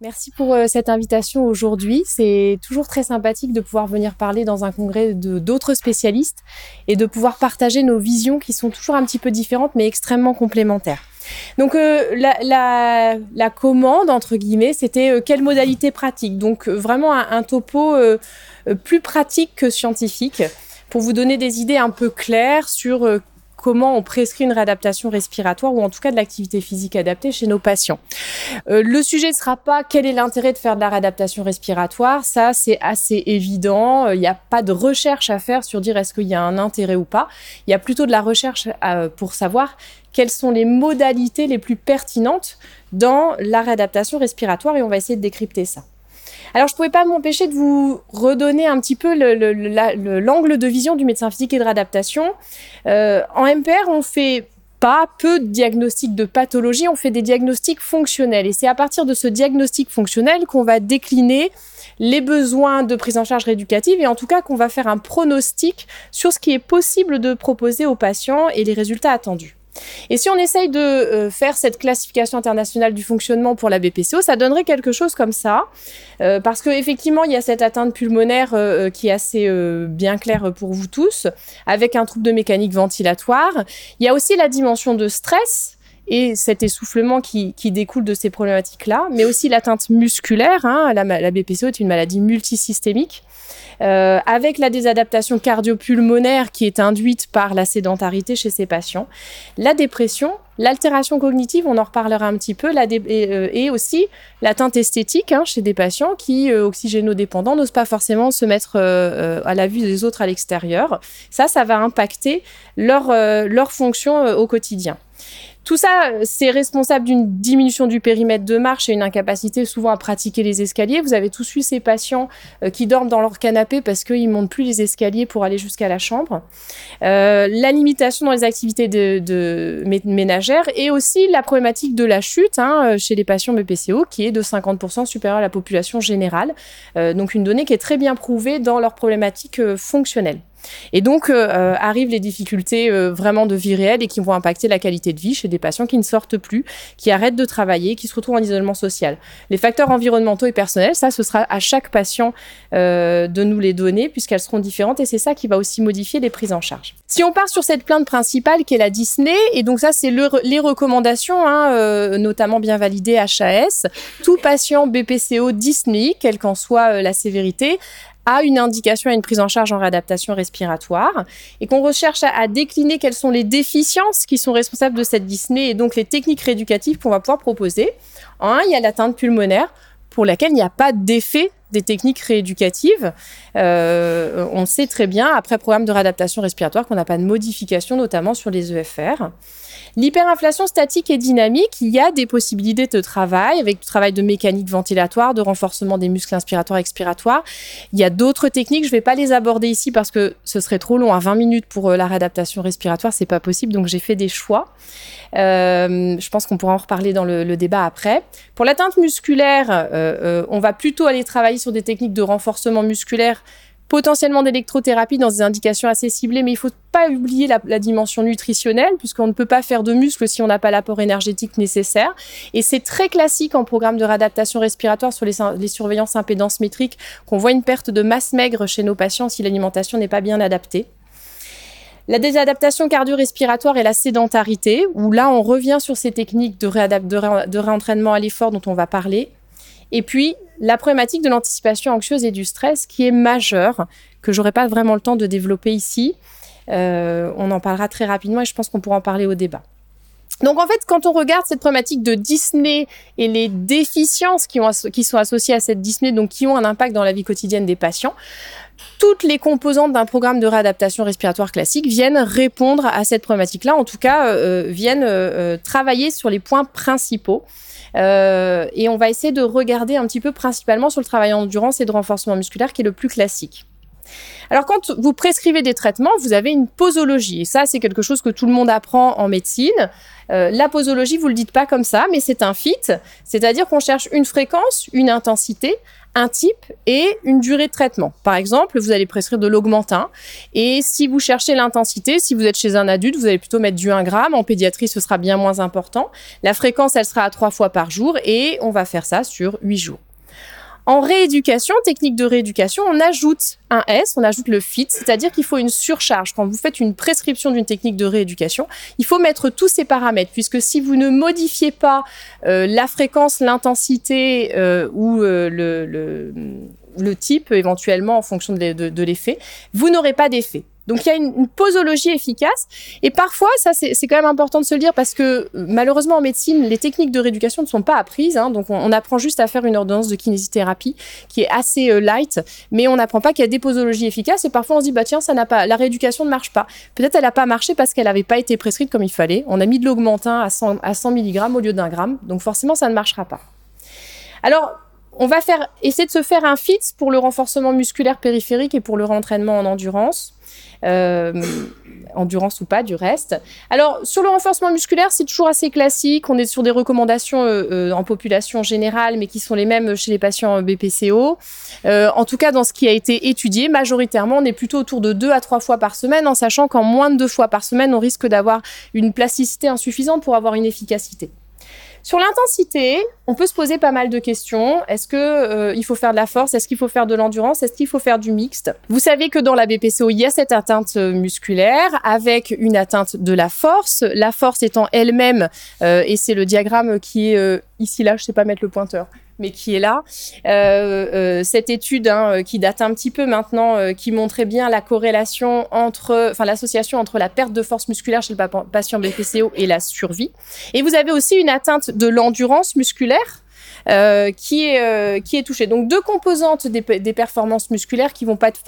Merci pour euh, cette invitation aujourd'hui. C'est toujours très sympathique de pouvoir venir parler dans un congrès de d'autres spécialistes et de pouvoir partager nos visions qui sont toujours un petit peu différentes mais extrêmement complémentaires. Donc euh, la, commande entre guillemets, c'était euh, quelle modalité pratique? Donc vraiment un topo plus pratique que scientifique pour vous donner des idées un peu claires sur comment on prescrit une réadaptation respiratoire ou en tout cas de l'activité physique adaptée chez nos patients. Euh, le sujet ne sera pas quel est l'intérêt de faire de la réadaptation respiratoire. Ça, c'est assez évident. Euh, il n'y a pas de recherche à faire sur dire est-ce qu'il y a un intérêt ou pas. Il y a plutôt de la recherche euh, pour savoir quelles sont les modalités les plus pertinentes dans la réadaptation respiratoire et on va essayer de décrypter ça. Alors, je ne pouvais pas m'empêcher de vous redonner un petit peu l'angle de vision du médecin physique et de réadaptation. Euh, en MPR, on fait pas peu de diagnostics de pathologie, on fait des diagnostics fonctionnels. Et c'est à partir de ce diagnostic fonctionnel qu'on va décliner les besoins de prise en charge rééducative et en tout cas qu'on va faire un pronostic sur ce qui est possible de proposer aux patients et les résultats attendus. Et si on essaye de euh, faire cette classification internationale du fonctionnement pour la BPCO, ça donnerait quelque chose comme ça, euh, parce qu'effectivement, il y a cette atteinte pulmonaire euh, qui est assez bien claire pour vous tous, avec un trouble de mécanique ventilatoire. Il y a aussi la dimension de stress et cet essoufflement qui, découle de ces problématiques-là, mais aussi l'atteinte musculaire. Hein. La, la, BPCO est une maladie multisystémique. Euh, avec la désadaptation cardiopulmonaire qui est induite par la sédentarité chez ces patients, la dépression, l'altération cognitive, on en reparlera un petit peu, euh, et, aussi l'atteinte esthétique hein, chez des patients qui, euh, oxygénodépendants, n'osent pas forcément se mettre à la vue des autres à l'extérieur. Ça, ça va impacter leur, leur fonction au quotidien. Tout ça, c'est responsable d'une diminution du périmètre de marche et une incapacité souvent à pratiquer les escaliers. Vous avez tous vu ces patients euh, qui dorment dans leur canapé parce qu'ils montent plus les escaliers pour aller jusqu'à la chambre. Euh, la limitation dans les activités de, ménagères et aussi la problématique de la chute hein, euh, chez les patients BPCO qui est de 50% supérieure à la population générale. donc une donnée qui est très bien prouvée dans leurs problématiques fonctionnelles. Et donc euh, euh, arrivent les difficultés euh, vraiment de vie réelle et qui vont impacter la qualité de vie chez des patients qui ne sortent plus, qui arrêtent de travailler, qui se retrouvent en isolement social. Les facteurs environnementaux et personnels, ça, ce sera à chaque patient de nous les donner puisqu'elles seront différentes et c'est ça qui va aussi modifier les prises en charge. Si on part sur cette plainte principale qui est la Disney, et donc ça, c'est les recommandations, hein, notamment bien validées HAS, tout patient BPCO Disney, quelle qu'en soit la sévérité, a une indication à une prise en charge en réadaptation respiratoire et qu'on recherche à, décliner quelles sont les déficiences qui sont responsables de cette dyspnée et donc les techniques rééducatives qu'on va pouvoir proposer. En un, il y a l'atteinte pulmonaire pour laquelle il n'y a pas d'effet des techniques rééducatives. Euh, on sait très bien, après programme de réadaptation respiratoire, qu'on n'a pas de modification, notamment sur les EFR. L'hyperinflation statique et dynamique, il y a des possibilités de travail avec du travail de mécanique ventilatoire, de renforcement des muscles inspiratoires et expiratoires. Il y a d'autres techniques, je ne vais pas les aborder ici parce que ce serait trop long, à 20 minutes pour euh, la réadaptation respiratoire, c'est pas possible, donc j'ai fait des choix. Euh, je pense qu'on pourra en reparler dans le, débat après. Pour l'atteinte musculaire, on va plutôt aller travailler sur des techniques de renforcement musculaire potentiellement d'électrothérapie dans des indications assez ciblées, mais il faut pas oublier la, dimension nutritionnelle, puisqu'on ne peut pas faire de muscles si on n'a pas l'apport énergétique nécessaire. Et c'est très classique en programme de réadaptation respiratoire sur les, surveillances impédance métrique qu'on voit une perte de masse maigre chez nos patients si l'alimentation n'est pas bien adaptée. La désadaptation cardio-respiratoire et la sédentarité, où là on revient sur ces techniques de réentraînement à l'effort dont on va parler. Et puis, la problématique de l'anticipation anxieuse et du stress qui est majeure, que j'aurai pas vraiment le temps de développer ici. Euh, on en parlera très rapidement et je pense qu'on pourra en parler au débat. Donc en fait, quand on regarde cette problématique de Disney et les déficiences qui, ont, qui sont associées à cette Disney, donc qui ont un impact dans la vie quotidienne des patients, toutes les composantes d'un programme de réadaptation respiratoire classique viennent répondre à cette problématique-là, en tout cas euh, viennent euh, travailler sur les points principaux euh, et on va essayer de regarder un petit peu principalement sur le travail en endurance et de renforcement musculaire qui est le plus classique. Alors quand vous prescrivez des traitements, vous avez une posologie. Et ça, c'est quelque chose que tout le monde apprend en médecine. Euh, la posologie, vous le dites pas comme ça, mais c'est un fit. C'est-à-dire qu'on cherche une fréquence, une intensité un type et une durée de traitement. Par exemple, vous allez prescrire de l'augmentin et si vous cherchez l'intensité, si vous êtes chez un adulte, vous allez plutôt mettre du 1 gramme. En pédiatrie, ce sera bien moins important. La fréquence, elle sera à trois fois par jour et on va faire ça sur 8 jours. En rééducation, technique de rééducation, on ajoute un S, on ajoute le FIT, c'est-à-dire qu'il faut une surcharge. Quand vous faites une prescription d'une technique de rééducation, il faut mettre tous ces paramètres, puisque si vous ne modifiez pas euh, la fréquence, l'intensité euh, ou euh, le, le, type éventuellement en fonction de l'effet, vous n'aurez pas d'effet. Donc il y a une, posologie efficace. Et parfois, ça c'est quand même important de se le dire parce que malheureusement en médecine, les techniques de rééducation ne sont pas apprises. Hein. donc on, apprend juste à faire une ordonnance de kinésithérapie qui est assez euh, light, mais on n'apprend pas qu'il y a des posologies efficaces. Et parfois on se dit bah tiens ça n'a pas, la rééducation ne marche pas. Peut-être elle n'a pas marché parce qu'elle n'avait pas été prescrite comme il fallait. On a mis de l'augmentin à 100, à 100 mg au lieu d'un gramme. Donc forcément ça ne marchera pas. Alors on va faire, essayer de se faire un fit pour le renforcement musculaire périphérique et pour le rentraînement en endurance. Euh, endurance ou pas du reste. Alors sur le renforcement musculaire, c'est toujours assez classique. On est sur des recommandations euh, euh, en population générale, mais qui sont les mêmes chez les patients BPCO. en tout cas, dans ce qui a été étudié, majoritairement, on est plutôt autour de deux à trois fois par semaine, en sachant qu'en moins de deux fois par semaine, on risque d'avoir une plasticité insuffisante pour avoir une efficacité. Sur l'intensité, on peut se poser pas mal de questions. Est-ce que euh, il faut faire de la force? Est-ce qu'il faut faire de l'endurance? Est-ce qu'il faut faire du mixte? Vous savez que dans la BPCO, il y a cette atteinte musculaire avec une atteinte de la force. La force étant elle-même, euh, et c'est le diagramme qui est euh, ici là, je sais pas mettre le pointeur mais qui est là. Euh, euh, cette étude hein, euh, qui date un petit peu maintenant, qui montrait bien la corrélation entre, enfin l'association entre la perte de force musculaire chez le patient BPCO et la survie. Et vous avez aussi une atteinte de l'endurance musculaire. Qui est qui est touchée. Donc deux composantes des, des, performances musculaires qui vont pas être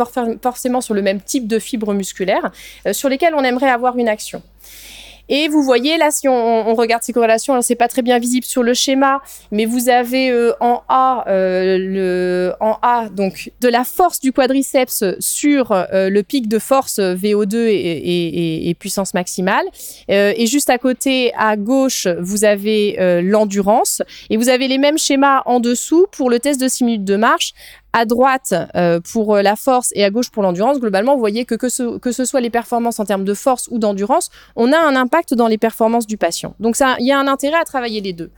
forcément sur le même type de fibres musculaires, sur lesquelles on aimerait avoir une action. Et vous voyez là, si on, regarde ces corrélations, alors c'est pas très bien visible sur le schéma, mais vous avez euh, en A euh, le en A donc de la force du quadriceps sur euh, le pic de force VO2 et, et puissance maximale, et juste à côté à gauche vous avez l'endurance, et vous avez les mêmes schémas en dessous pour le test de 6 minutes de marche à droite euh, pour euh, la force et à gauche pour l'endurance, globalement, vous voyez que que ce, que ce soit les performances en termes de force ou d'endurance, on a un impact dans les performances du patient. Donc il y a un intérêt à travailler les deux.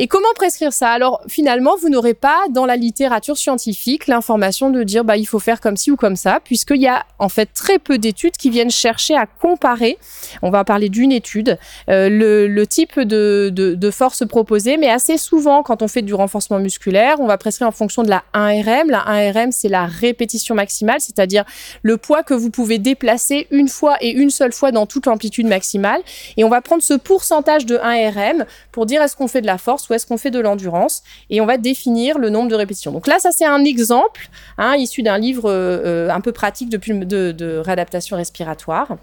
Et comment prescrire ça? Alors finalement, vous n'aurez pas dans la littérature scientifique l'information de dire bah il faut faire comme ci ou comme ça, puisqu'il y a en fait très peu d'études qui viennent chercher à comparer. On va parler d'une étude, euh, le, type de, force proposée, mais assez souvent quand on fait du renforcement musculaire, on va prescrire en fonction de la 1RM. La 1RM, c'est la répétition maximale, c'est-à-dire le poids que vous pouvez déplacer une fois et une seule fois dans toute l'amplitude maximale. Et on va prendre ce pourcentage de 1RM pour dire est-ce qu'on fait de la force ou est-ce qu'on fait de l'endurance et on va définir le nombre de répétitions. Donc là, ça c'est un exemple hein, issu d'un livre euh, un peu pratique de réadaptation respiratoire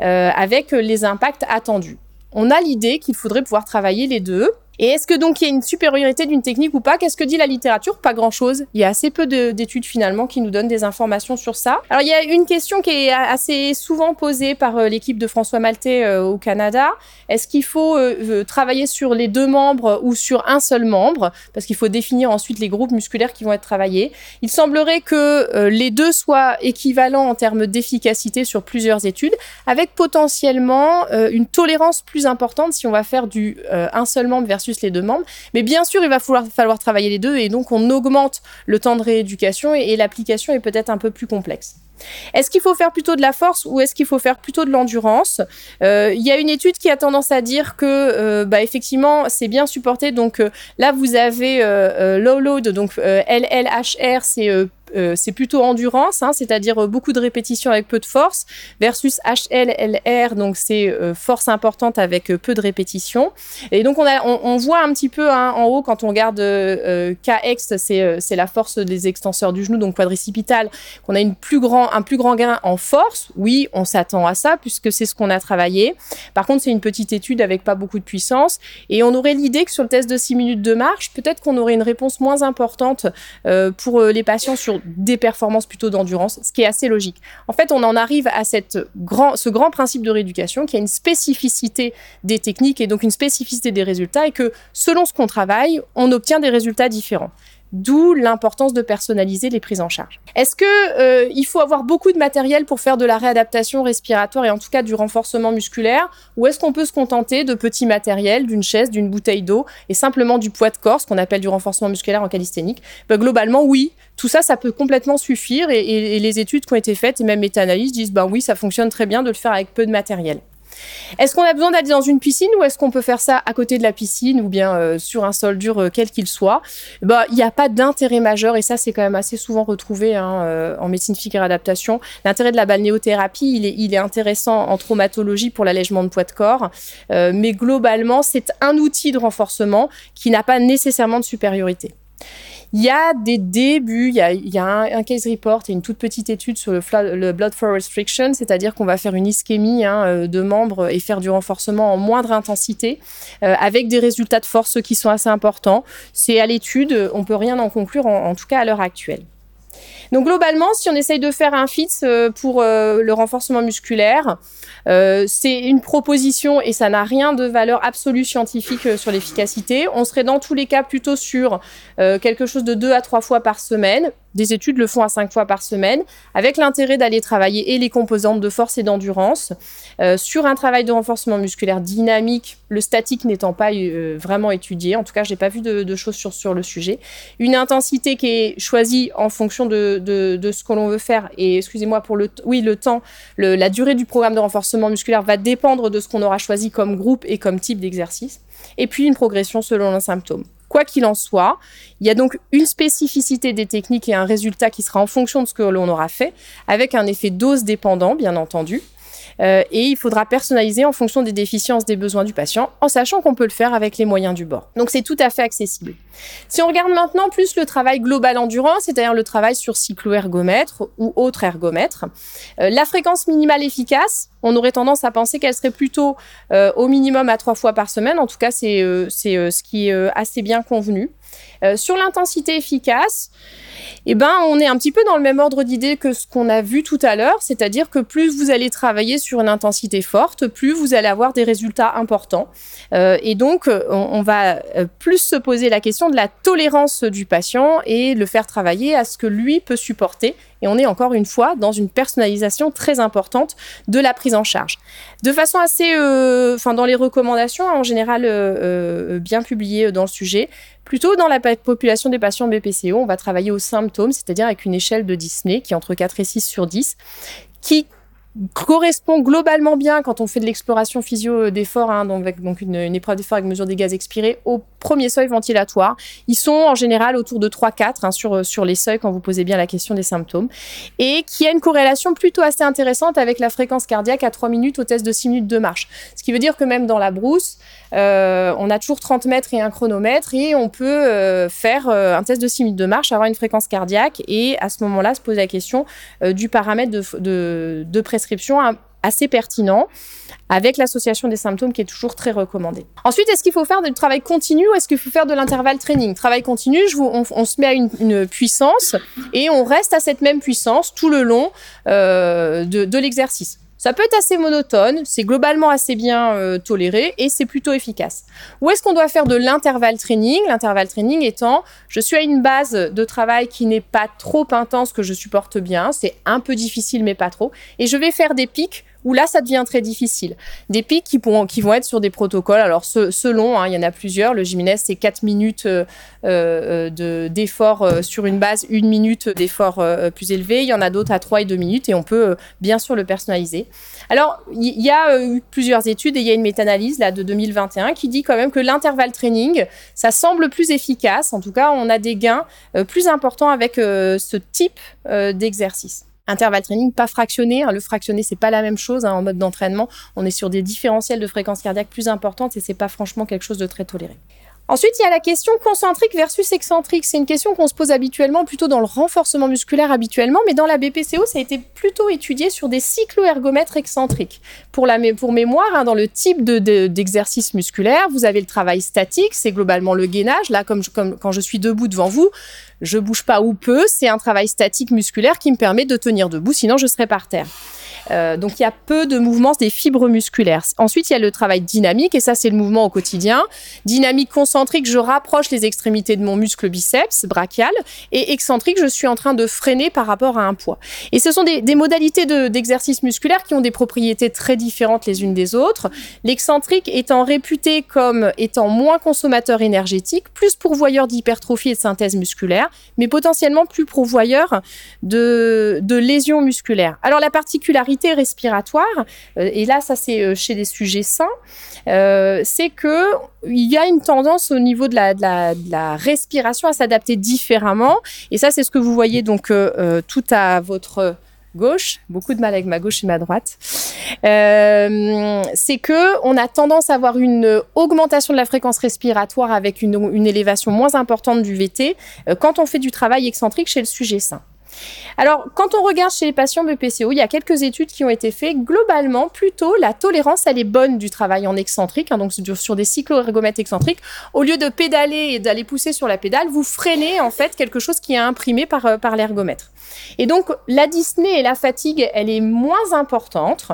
euh, avec les impacts attendus. On a l'idée qu'il faudrait pouvoir travailler les deux et est-ce que donc il y a une supériorité d'une technique ou pas? Qu'est-ce que dit la littérature? Pas grand-chose. Il y a assez peu d'études finalement qui nous donnent des informations sur ça. Alors il y a une question qui est assez souvent posée par euh, l'équipe de François Maltais euh, au Canada. Est-ce qu'il faut euh, travailler sur les deux membres ou sur un seul membre? Parce qu'il faut définir ensuite les groupes musculaires qui vont être travaillés. Il semblerait que les deux soient équivalents en termes d'efficacité sur plusieurs études, avec potentiellement une tolérance plus importante si on va faire du un seul membre versus les deux membres. Mais bien sûr, il va falloir, falloir travailler les deux et donc on augmente le temps de rééducation et, l'application est peut-être un peu plus complexe. Est-ce qu'il faut faire plutôt de la force ou est-ce qu'il faut faire plutôt de l'endurance? Euh, Il y a une étude qui a tendance à dire que, euh, bah, effectivement, c'est bien supporté. Donc euh, là, vous avez low load, donc LLHR, c'est euh, c'est plutôt endurance, hein, c'est-à-dire euh, beaucoup de répétitions avec peu de force, versus HLLR, donc c'est euh, force importante avec peu de répétitions. Et donc on, voit un petit peu hein, en haut quand on regarde KX, c'est la force des extenseurs du genou, donc quadricipital, qu'on a un plus grand gain en force. Oui, on s'attend à ça puisque c'est ce qu'on a travaillé. Par contre, c'est une petite étude avec pas beaucoup de puissance et on aurait l'idée que sur le test de 6 minutes de marche, peut-être qu'on aurait une réponse moins importante pour les patients sur des performances plutôt d'endurance, ce qui est assez logique. En fait, on en arrive à cette grand, ce grand principe de rééducation qui a une spécificité des techniques et donc une spécificité des résultats et que selon ce qu'on travaille, on obtient des résultats différents. D'où l'importance de personnaliser les prises en charge. Est-ce que euh, il faut avoir beaucoup de matériel pour faire de la réadaptation respiratoire et en tout cas du renforcement musculaire, ou est-ce qu'on peut se contenter de petits matériels, d'une chaise, d'une bouteille d'eau et simplement du poids de corps, ce qu'on appelle du renforcement musculaire en calisthénique? Ben, Globalement, oui, tout ça, ça peut complètement suffire et, et, les études qui ont été faites et même méta-analyses disent ben oui, ça fonctionne très bien de le faire avec peu de matériel. Est-ce qu'on a besoin d'aller dans une piscine ou est-ce qu'on peut faire ça à côté de la piscine ou bien euh, sur un sol dur euh, quel qu'il soit? Bah, il n'y a pas d'intérêt majeur et ça c'est quand même assez souvent retrouvé hein, euh, en médecine physique et réadaptation. L'intérêt de la balnéothérapie, il est intéressant en traumatologie pour l'allègement de poids de corps, mais globalement c'est un outil de renforcement qui n'a pas nécessairement de supériorité. Il y a des débuts, il y a, un, case report et une toute petite étude sur le, blood flow restriction, c'est-à-dire qu'on va faire une ischémie hein, euh, de membres et faire du renforcement en moindre intensité, euh, avec des résultats de force qui sont assez importants. C'est à l'étude, on peut rien en conclure, en tout cas à l'heure actuelle. Donc globalement, si on essaye de faire un fit euh, pour le renforcement musculaire, euh, c'est une proposition et ça n'a rien de valeur absolue scientifique sur l'efficacité. On serait dans tous les cas plutôt sur quelque chose de deux à trois fois par semaine, des études le font à cinq fois par semaine, avec l'intérêt d'aller travailler et les composantes de force et d'endurance euh, sur un travail de renforcement musculaire dynamique, le statique n'étant pas euh, vraiment étudié. En tout cas, je n'ai pas vu de, choses sur, le sujet. Une intensité qui est choisie en fonction de, ce que l'on veut faire. Et excusez-moi pour le, oui, le temps, la durée du programme de renforcement musculaire va dépendre de ce qu'on aura choisi comme groupe et comme type d'exercice. Et puis une progression selon un symptôme. Quoi qu'il en soit, il y a donc une spécificité des techniques et un résultat qui sera en fonction de ce que l'on aura fait, avec un effet dose dépendant, bien entendu. Euh, et il faudra personnaliser en fonction des déficiences des besoins du patient, en sachant qu'on peut le faire avec les moyens du bord. Donc c'est tout à fait accessible. Si on regarde maintenant plus le travail global endurance, c'est-à-dire le travail sur cyclo-ergomètre ou autre ergomètre, euh, la fréquence minimale efficace, on aurait tendance à penser qu'elle serait plutôt euh, au minimum à trois fois par semaine. En tout cas, c'est ce qui est assez bien convenu. sur l'intensité efficace, eh ben, on est un petit peu dans le même ordre d'idée que ce qu'on a vu tout à l'heure, c'est-à-dire que plus vous allez travailler sur une intensité forte, plus vous allez avoir des résultats importants. Euh, et donc, on, va euh, plus se poser la question de la tolérance du patient et le faire travailler à ce que lui peut supporter. Et on est encore une fois dans une personnalisation très importante de la prise en charge. De façon assez, euh, enfin, dans les recommandations en général bien publiées dans le sujet, Plutôt dans la population des patients BPCO, on va travailler aux symptômes, c'est-à-dire avec une échelle de Disney qui est entre 4 et 6 sur 10, qui correspond globalement bien quand on fait de l'exploration physio d'effort, hein, donc, une épreuve d'effort avec mesure des gaz expirés, au premier seuil ventilatoire. Ils sont en général autour de 3-4 hein, sur, sur les seuils quand vous posez bien la question des symptômes, et qui a une corrélation plutôt assez intéressante avec la fréquence cardiaque à 3 minutes au test de 6 minutes de marche. Ce qui veut dire que même dans la brousse, euh, on a toujours 30 mètres et un chronomètre, et on peut euh, faire euh, un test de 6 minutes de marche, avoir une fréquence cardiaque, et à ce moment-là se poser la question euh, du paramètre de, de, de prescription assez pertinent avec l'association des symptômes qui est toujours très recommandée. Ensuite, est-ce qu'il faut faire du travail continu ou est-ce qu'il faut faire de l'intervalle training? Travail continu, on, se met à une, puissance et on reste à cette même puissance tout le long euh, de, de l'exercice. Ça peut être assez monotone, c'est globalement assez bien euh, toléré et c'est plutôt efficace. Où est-ce qu'on doit faire de l'intervalle training? L'intervalle training étant, je suis à une base de travail qui n'est pas trop intense, que je supporte bien, c'est un peu difficile mais pas trop, et je vais faire des pics où là, ça devient très difficile. Des pics qui, vont être sur des protocoles. Alors, selon, hein, il y en a plusieurs. Le Jiménez, c'est 4 minutes euh, euh, d'effort euh, sur une base, une minute d'effort plus élevé. Il y en a d'autres à 3 et 2 minutes et on peut bien sûr le personnaliser. Alors, il y, a eu plusieurs études et il y a une méta-analyse là de 2021 qui dit quand même que l'intervalle training, ça semble plus efficace. En tout cas, on a des gains plus importants avec ce type d'exercice intervalle training pas fractionné. Hein. Le fractionné, c'est pas la même chose hein, en mode d'entraînement. On est sur des différentiels de fréquence cardiaque plus importantes et c'est pas franchement quelque chose de très toléré. Ensuite, il y a la question concentrique versus excentrique. C'est une question qu'on se pose habituellement, plutôt dans le renforcement musculaire habituellement, mais dans la BPCO, ça a été plutôt étudié sur des cycloergomètres excentriques. Pour, mémoire, hein, dans le type d'exercice de, musculaire, vous avez le travail statique, c'est globalement le gainage. Là, comme quand je suis debout devant vous, je bouge pas ou peu, c'est un travail statique musculaire qui me permet de tenir debout, sinon je serais par terre. Euh, donc il y a peu de mouvements des fibres musculaires. Ensuite, il y a le travail dynamique, et ça c'est le mouvement au quotidien. Dynamique concentrique je rapproche les extrémités de mon muscle biceps brachial et excentrique, je suis en train de freiner par rapport à un poids. Et ce sont des, modalités d'exercice musculaire qui ont des propriétés très différentes les unes des autres. L'excentrique étant réputé comme étant moins consommateur énergétique, plus pourvoyeur d'hypertrophie et de synthèse musculaire, mais potentiellement plus pourvoyeur de, de lésions musculaires. Alors la particularité respiratoire, euh, et là ça c'est euh, chez des sujets sains, euh, c'est que il y a une tendance au niveau de la, de la, respiration à s'adapter différemment. Et ça, c'est ce que vous voyez donc tout à votre gauche, beaucoup de mal avec ma gauche et ma droite, euh, c'est que on a tendance à avoir une augmentation de la fréquence respiratoire avec une, élévation moins importante du VT quand on fait du travail excentrique chez le sujet sain. Alors, quand on regarde chez les patients BPCO, il y a quelques études qui ont été faites. Globalement, plutôt, la tolérance, elle est bonne du travail en excentrique, hein, donc sur des cyclo-ergomètres excentriques. Au lieu de pédaler et d'aller pousser sur la pédale, vous freinez en fait quelque chose qui est imprimé par, euh, par l'ergomètre. Et donc, la dyspnée et la fatigue, elle est moins importante.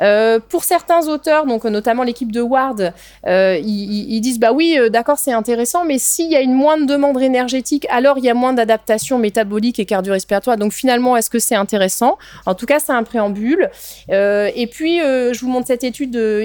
Euh, pour certains auteurs, donc notamment l'équipe de Ward, euh, ils, disent bah oui, d'accord, c'est intéressant, mais s'il y a une moindre demande énergétique, alors il y a moins d'adaptation métabolique et cardio-respiratoire. Donc finalement, est-ce que c'est intéressant? En tout cas, c'est un préambule. Euh, et puis, euh, je vous montre cette étude de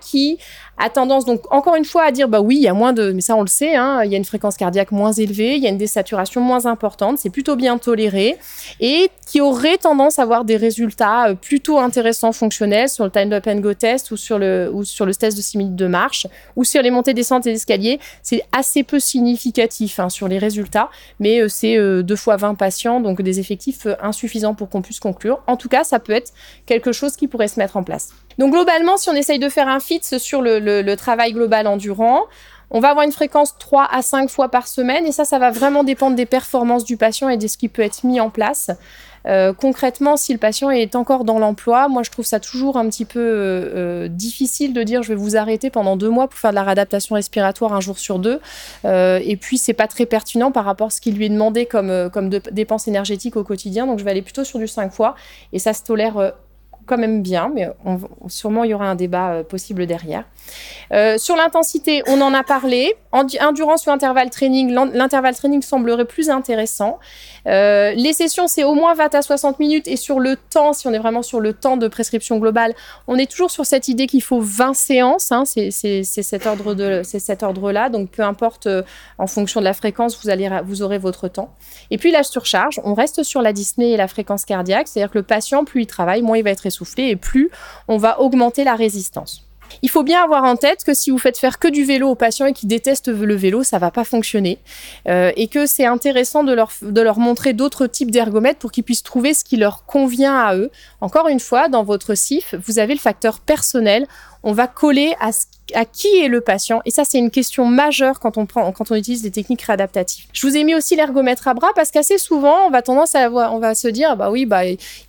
qui a tendance donc encore une fois à dire bah oui, il y a moins de, mais ça on le sait, hein, il y a une fréquence cardiaque moins élevée, il y a une désaturation moins importante, c'est plutôt bien toléré. Et qui aurait tendance à avoir des résultats euh, plutôt intéressants fonctionnels sur le time up and go test ou sur le ou sur le test de 6 minutes de marche ou sur les montées descentes et escaliers, c'est assez peu significatif hein, sur les résultats, mais euh, c'est euh, deux fois 20 patients donc des effectifs insuffisants pour qu'on puisse conclure. En tout cas, ça peut être quelque chose qui pourrait se mettre en place. Donc globalement, si on essaye de faire un fit sur le, travail global endurant, on va avoir une fréquence 3 à 5 fois par semaine et ça, ça va vraiment dépendre des performances du patient et de ce qui peut être mis en place. Euh, concrètement, si le patient est encore dans l'emploi, moi je trouve ça toujours un petit peu euh, euh, difficile de dire je vais vous arrêter pendant deux mois pour faire de la réadaptation respiratoire un jour sur deux. et puis c'est pas très pertinent par rapport à ce qui lui est demandé comme, comme de, dépenses énergétiques au quotidien. Donc je vais aller plutôt sur du 5 fois et ça se tolère quand même bien, mais sûrement il y aura un débat euh, possible derrière. Euh, sur l'intensité, on en a parlé. endurance ou intervalle training, l'intervalle training semblerait plus intéressant. Euh, les sessions, c'est au moins 20 à 60 minutes. Et sur le temps, si on est vraiment sur le temps de prescription globale, on est toujours sur cette idée qu'il faut 20 séances. Hein, c'est cet ordre-là. Ordre Donc, peu importe, en fonction de la fréquence, vous, allez, vous aurez votre temps. Et puis, la surcharge, on reste sur la dyspnée et la fréquence cardiaque. C'est-à-dire que le patient, plus il travaille, moins il va être essoufflé et plus on va augmenter la résistance. Il faut bien avoir en tête que si vous faites faire que du vélo aux patients et qui détestent le vélo, ça va pas fonctionner. Euh, et que c'est intéressant de leur, de leur montrer d'autres types d'ergomètres pour qu'ils puissent trouver ce qui leur convient à eux. Encore une fois, dans votre CIF, vous avez le facteur personnel. On va coller à qui est le patient Et ça, c'est une question majeure quand on prend, quand on utilise des techniques réadaptatives. Je vous ai mis aussi l'ergomètre à bras parce qu'assez souvent, on va tendance à on va se dire, bah oui, bah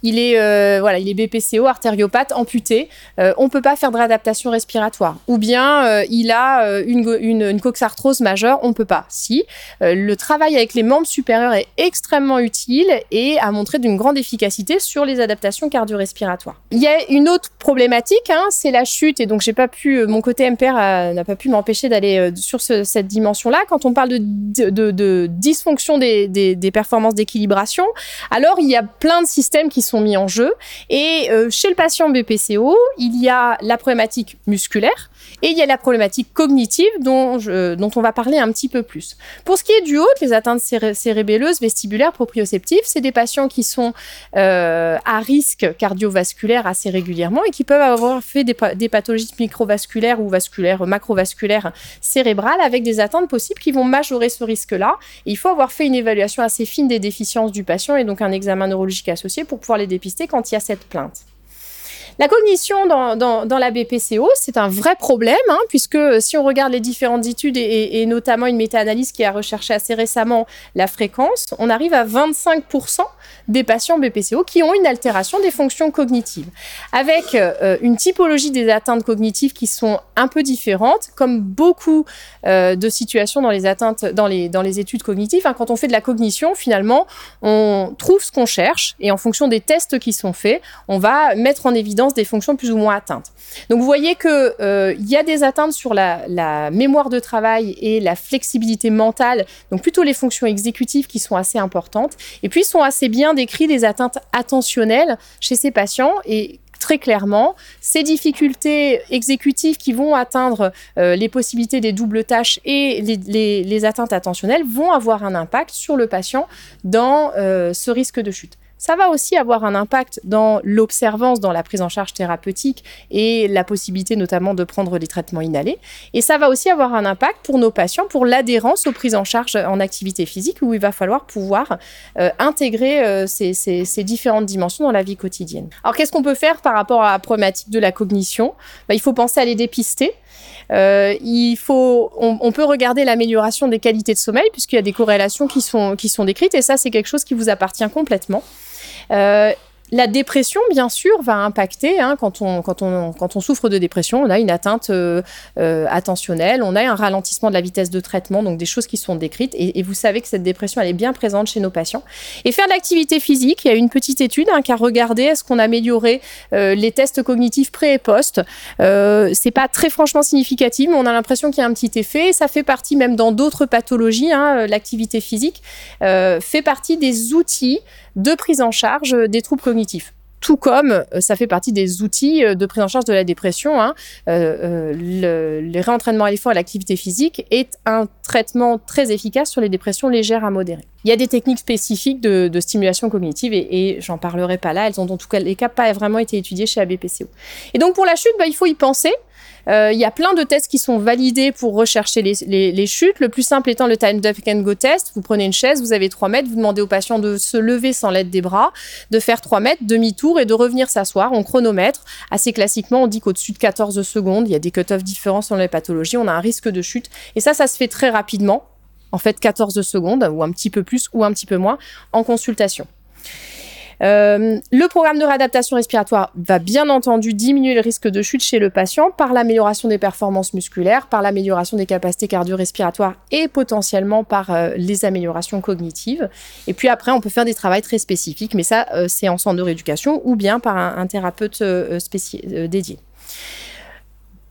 il est, euh, voilà, il est BPCO, artériopathe, amputé. Euh, on peut pas faire de réadaptation respiratoire. Ou bien euh, il a une, coxarthrose majeure, on peut pas. Si le travail avec les membres supérieurs est extrêmement utile et a montré d'une grande efficacité sur les adaptations cardio-respiratoires. Il y a une autre problématique, hein, c'est la chute et donc j'ai pas pu mon côté MPR n'a pas pu m'empêcher d'aller euh, sur cette dimension-là. Quand on parle de, dysfonction des, performances d'équilibration, alors il y a plein de systèmes qui sont mis en jeu. Et euh, chez le patient BPCO, il y a la problématique musculaire, et il y a la problématique cognitive dont, on va parler un petit peu plus. Pour ce qui est du haut, les atteintes cérébelleuses, vestibulaires, proprioceptives, c'est des patients qui sont euh, à risque cardiovasculaire assez régulièrement et qui peuvent avoir fait des, pathologies microvasculaires ou vasculaires, macrovasculaires cérébrales avec des atteintes possibles qui vont majorer ce risque-là. Il faut avoir fait une évaluation assez fine des déficiences du patient et donc un examen neurologique associé pour pouvoir les dépister quand il y a cette plainte. La cognition dans, dans, dans la BPCO, c'est un vrai problème, hein, puisque si on regarde les différentes études et, notamment une méta-analyse qui a recherché assez récemment la fréquence, on arrive à 25% des patients BPCO qui ont une altération des fonctions cognitives, avec euh, une typologie des atteintes cognitives qui sont un peu différentes, comme beaucoup euh, de situations dans les atteintes, dans les études cognitives. Hein, quand on fait de la cognition, finalement, on trouve ce qu'on cherche et en fonction des tests qui sont faits, on va mettre en évidence des fonctions plus ou moins atteintes. Donc vous voyez qu'il euh, y a des atteintes sur la, mémoire de travail et la flexibilité mentale, donc plutôt les fonctions exécutives qui sont assez importantes. Et puis sont assez bien décrits des atteintes attentionnelles chez ces patients et très clairement, ces difficultés exécutives qui vont atteindre euh, les possibilités des doubles tâches et les, atteintes attentionnelles vont avoir un impact sur le patient dans euh, ce risque de chute. Ça va aussi avoir un impact dans l'observance, dans la prise en charge thérapeutique et la possibilité notamment de prendre les traitements inhalés. Et ça va aussi avoir un impact pour nos patients, pour l'adhérence aux prises en charge en activité physique, où il va falloir pouvoir euh, intégrer euh, ces, différentes dimensions dans la vie quotidienne. Alors qu'est-ce qu'on peut faire par rapport à la problématique de la cognition? Bah, Il faut penser à les dépister. Euh, on, peut regarder l'amélioration des qualités de sommeil puisqu'il y a des corrélations qui sont, qui sont décrites et ça c'est quelque chose qui vous appartient complètement. Euh, la dépression, bien sûr, va impacter. Hein, quand, on, souffre de dépression, on a une atteinte euh, euh, attentionnelle, on a un ralentissement de la vitesse de traitement, donc des choses qui sont décrites. Et, vous savez que cette dépression, elle est bien présente chez nos patients. Et faire de l'activité physique, il y a une petite étude hein, qui a regardé est-ce qu'on améliorait euh, les tests cognitifs pré et post. Euh, c'est pas très franchement significatif, mais on a l'impression qu'il y a un petit effet. ça fait partie même dans d'autres pathologies, hein, l'activité physique fait partie des outils de prise en charge des troubles cognitifs tout comme euh, ça fait partie des outils euh, de prise en charge de la dépression. Hein. Euh, le, réentraînement à l'effort et l'activité physique est un traitement très efficace sur les dépressions légères à modérées. Il y a des techniques spécifiques de, stimulation cognitive et, j'en parlerai pas là. Elles ont en tout cas les cas pas vraiment été étudiées chez ABPCO. Et donc pour la chute, bah, il faut y penser. Euh, il y a plein de tests qui sont validés pour rechercher les, chutes. Le plus simple étant le Time Up and Go test. Vous prenez une chaise, vous avez 3 mètres, vous demandez au patient de se lever sans l'aide des bras, de faire 3 mètres, demi-tour et de revenir s'asseoir. On chronomètre. Assez classiquement, on dit qu'au-dessus de 14 secondes, il y a des cut-offs différents selon les pathologies, on a un risque de chute. Et ça, ça se fait très rapidement. En fait, 14 secondes, ou un petit peu plus, ou un petit peu moins, en consultation. Euh, le programme de réadaptation respiratoire va bien entendu diminuer le risque de chute chez le patient par l'amélioration des performances musculaires, par l'amélioration des capacités cardio-respiratoires et potentiellement par euh, les améliorations cognitives. Et puis après, on peut faire des travaux très spécifiques, mais ça, euh, c'est en centre de rééducation ou bien par un, thérapeute dédié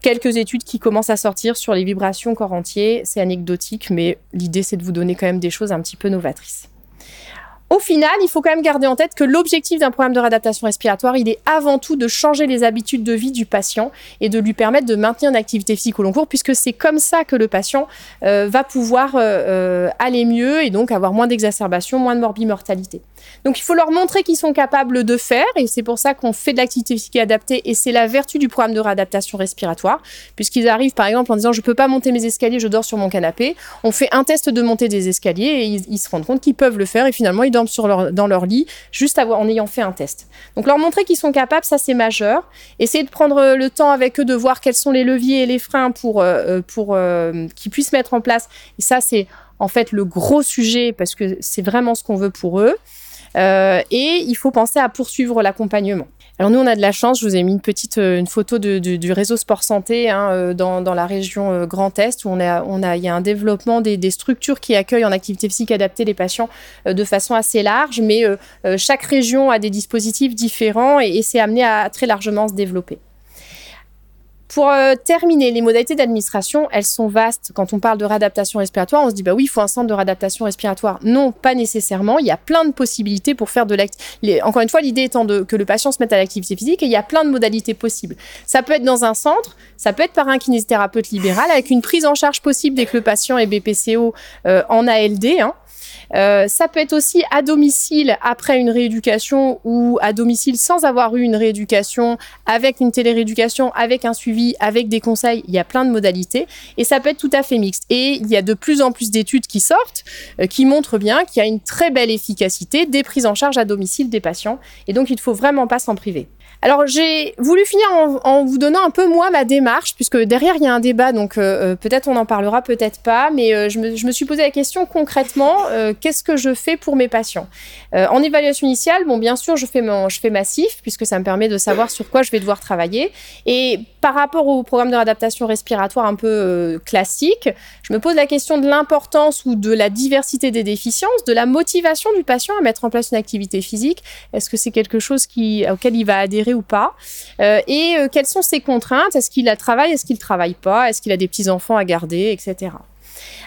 quelques études qui commencent à sortir sur les vibrations corps entier. C'est anecdotique, mais l'idée, c'est de vous donner quand même des choses un petit peu novatrices. Au final, il faut quand même garder en tête que l'objectif d'un programme de réadaptation respiratoire, il est avant tout de changer les habitudes de vie du patient et de lui permettre de maintenir une activité physique au long cours, puisque c'est comme ça que le patient euh, va pouvoir euh, euh, aller mieux et donc avoir moins d'exacerbations, moins de morbimortalité. Donc il faut leur montrer qu'ils sont capables de faire, et c'est pour ça qu'on fait de l'activité physique adaptée, et c'est la vertu du programme de réadaptation respiratoire, puisqu'ils arrivent par exemple en disant je peux pas monter mes escaliers, je dors sur mon canapé. On fait un test de montée des escaliers et ils, se rendent compte qu'ils peuvent le faire, et finalement ils dorment dans leur lit juste en ayant fait un test. Donc leur montrer qu'ils sont capables, ça c'est majeur. Essayer de prendre le temps avec eux de voir quels sont les leviers et les freins pour, euh, pour euh, qu'ils puissent mettre en place. Et ça c'est en fait le gros sujet parce que c'est vraiment ce qu'on veut pour eux. Euh, et il faut penser à poursuivre l'accompagnement. Alors nous, on a de la chance. Je vous ai mis une petite euh, une photo du réseau sport santé hein, euh, dans, la région Grand Est où on a il y a un développement des, structures qui accueillent en activité physique adaptée les patients de façon assez large, mais chaque région a des dispositifs différents et c'est amené à très largement se développer. Pour euh, terminer, les modalités d'administration, elles sont vastes. Quand on parle de réadaptation respiratoire, on se dit bah oui, il faut un centre de réadaptation respiratoire. Non, pas nécessairement. Il y a plein de possibilités pour faire de l'activité. Encore une fois, l'idée étant de, que le patient se mette à l'activité physique et il y a plein de modalités possibles. Ça peut être dans un centre, ça peut être par un kinésithérapeute libéral avec une prise en charge possible dès que le patient est BPCO euh, en ALD. Hein. Euh, ça peut être aussi à domicile après une rééducation ou à domicile sans avoir eu une rééducation, avec une télérééducation, avec un suivi, avec des conseils. Il y a plein de modalités et ça peut être tout à fait mixte. Et il y a de plus en plus d'études qui sortent euh, qui montrent bien qu'il y a une très belle efficacité des prises en charge à domicile des patients. Et donc, il ne faut vraiment pas s'en priver. Alors j'ai voulu finir en, vous donnant un peu moi ma démarche, puisque derrière il y a un débat, donc euh, euh, peut-être on en parlera, peut-être pas, mais euh, je, me, suis posé la question concrètement, qu'est-ce que je fais pour mes patients? En évaluation initiale, bon bien sûr je fais, je fais massif, puisque ça me permet de savoir sur quoi je vais devoir travailler, et par rapport au programme de réadaptation respiratoire un peu classique, je me pose la question de l'importance ou de la diversité des déficiences, de la motivation du patient à mettre en place une activité physique. Est-ce que c'est quelque chose qui, auquel il va adhérer ou pas, et quelles sont ses contraintes, est-ce qu'il a travail, est-ce qu'il travaille pas, est-ce qu'il a des petits enfants à garder, etc.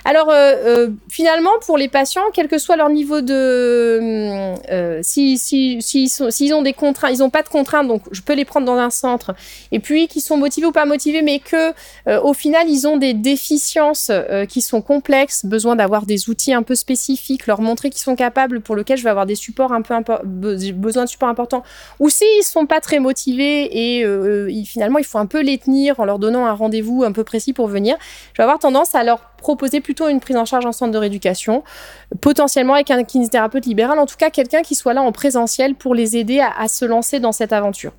Alors, euh, euh, finalement, pour les patients, quel que soit leur niveau de... Euh, si, si, s'ils ont des contraintes, ils n'ont pas de contraintes, donc je peux les prendre dans un centre, et puis qui sont motivés ou pas motivés, mais que au final, ils ont des déficiences qui sont complexes, besoin d'avoir des outils un peu spécifiques, leur montrer qu'ils sont capables, pour lesquels je vais avoir des supports un peu besoin de supports importants, ou s'ils sont pas très motivés et finalement, il faut un peu les tenir en leur donnant un rendez-vous un peu précis pour venir, je vais avoir tendance à leur proposer plutôt une prise en charge en centre de rééducation, potentiellement avec un kinésithérapeute libéral, en tout cas quelqu'un qui soit là en présentiel pour les aider à se lancer dans cette aventure.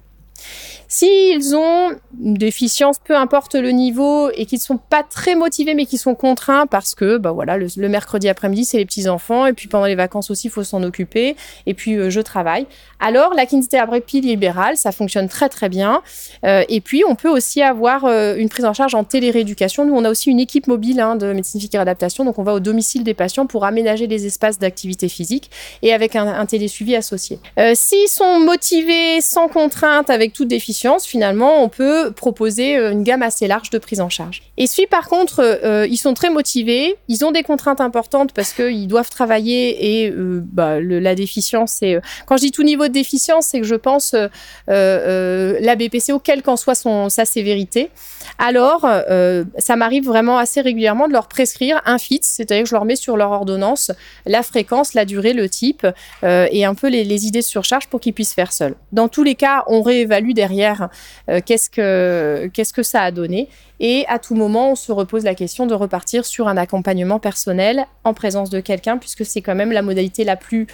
S'ils ont une déficience, peu importe le niveau, et qu'ils ne sont pas très motivés, mais qui sont contraints parce que, bah voilà, le, mercredi après-midi, c'est les petits-enfants, et puis pendant les vacances aussi, il faut s'en occuper, et puis euh, je travaille. Alors, la kinésithérapie libérale, ça fonctionne très très bien. Euh, et puis, on peut aussi avoir euh, une prise en charge en télérééducation. Nous, on a aussi une équipe mobile hein, de médecine physique et adaptation, donc on va au domicile des patients pour aménager les espaces d'activité physique et avec un, un télésuivi associé. S'ils sont motivés, sans contrainte, avec toute déficience, finalement, on peut proposer euh, une gamme assez large de prise en charge. Et si par contre, euh, ils sont très motivés, ils ont des contraintes importantes parce qu'ils doivent travailler et euh, bah, la déficience, c'est quand je dis tout niveau de déficience, c'est que je pense la BPCO, quelle qu'en soit son, sa sévérité. Alors, ça m'arrive vraiment assez régulièrement de leur prescrire un FIT, c'est-à-dire que je leur mets sur leur ordonnance la fréquence, la durée, le type et un peu les, les idées de surcharge pour qu'ils puissent faire seuls. Dans tous les cas, on réévalue derrière euh, qu'est-ce que qu'est-ce que ça a donné. Et à tout moment, on se repose la question de repartir sur un accompagnement personnel en présence de quelqu'un, puisque c'est quand même la modalité la plus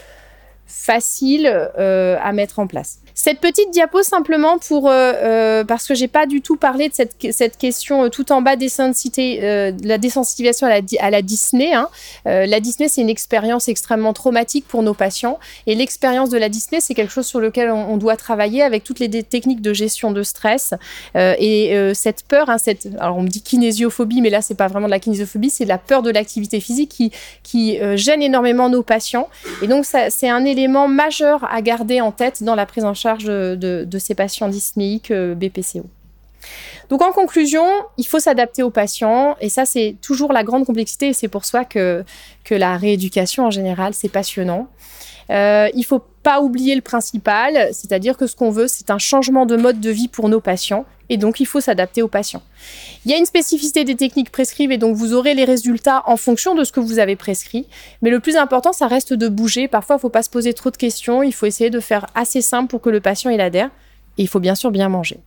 facile euh, à mettre en place. Cette petite diapo simplement pour euh, euh, parce que j'ai pas du tout parlé de cette, cette question tout en bas des de la désensibilisation à la, à la Disney. Hein. la Disney c'est une expérience extrêmement traumatique pour nos patients et l'expérience de la Disney c'est quelque chose sur lequel on, doit travailler avec toutes les techniques de gestion de stress et cette peur. Hein, alors on me dit kinésiophobie mais là c'est pas vraiment de la kinésiophobie c'est de la peur de l'activité physique qui qui gêne énormément nos patients et donc c'est un élément majeur à garder en tête dans la prise en charge de, ces patients dyspnéiques euh, BPCO. Donc en conclusion, il faut s'adapter aux patients et ça c'est toujours la grande complexité et c'est pour ça que, la rééducation en général c'est passionnant. Euh, il faut pas oublier le principal, c'est-à-dire que ce qu'on veut, c'est un changement de mode de vie pour nos patients, et donc il faut s'adapter aux patients. Il y a une spécificité des techniques prescrites, et donc vous aurez les résultats en fonction de ce que vous avez prescrit, mais le plus important, ça reste de bouger. Parfois, il ne faut pas se poser trop de questions, il faut essayer de faire assez simple pour que le patient il adhère, et il faut bien sûr bien manger.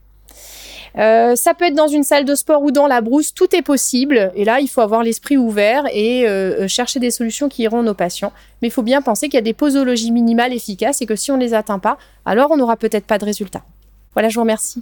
Euh, ça peut être dans une salle de sport ou dans la brousse, tout est possible. Et là, il faut avoir l'esprit ouvert et euh, euh, chercher des solutions qui iront nos patients. Mais il faut bien penser qu'il y a des posologies minimales efficaces et que si on ne les atteint pas, alors on n'aura peut-être pas de résultat. Voilà, je vous remercie.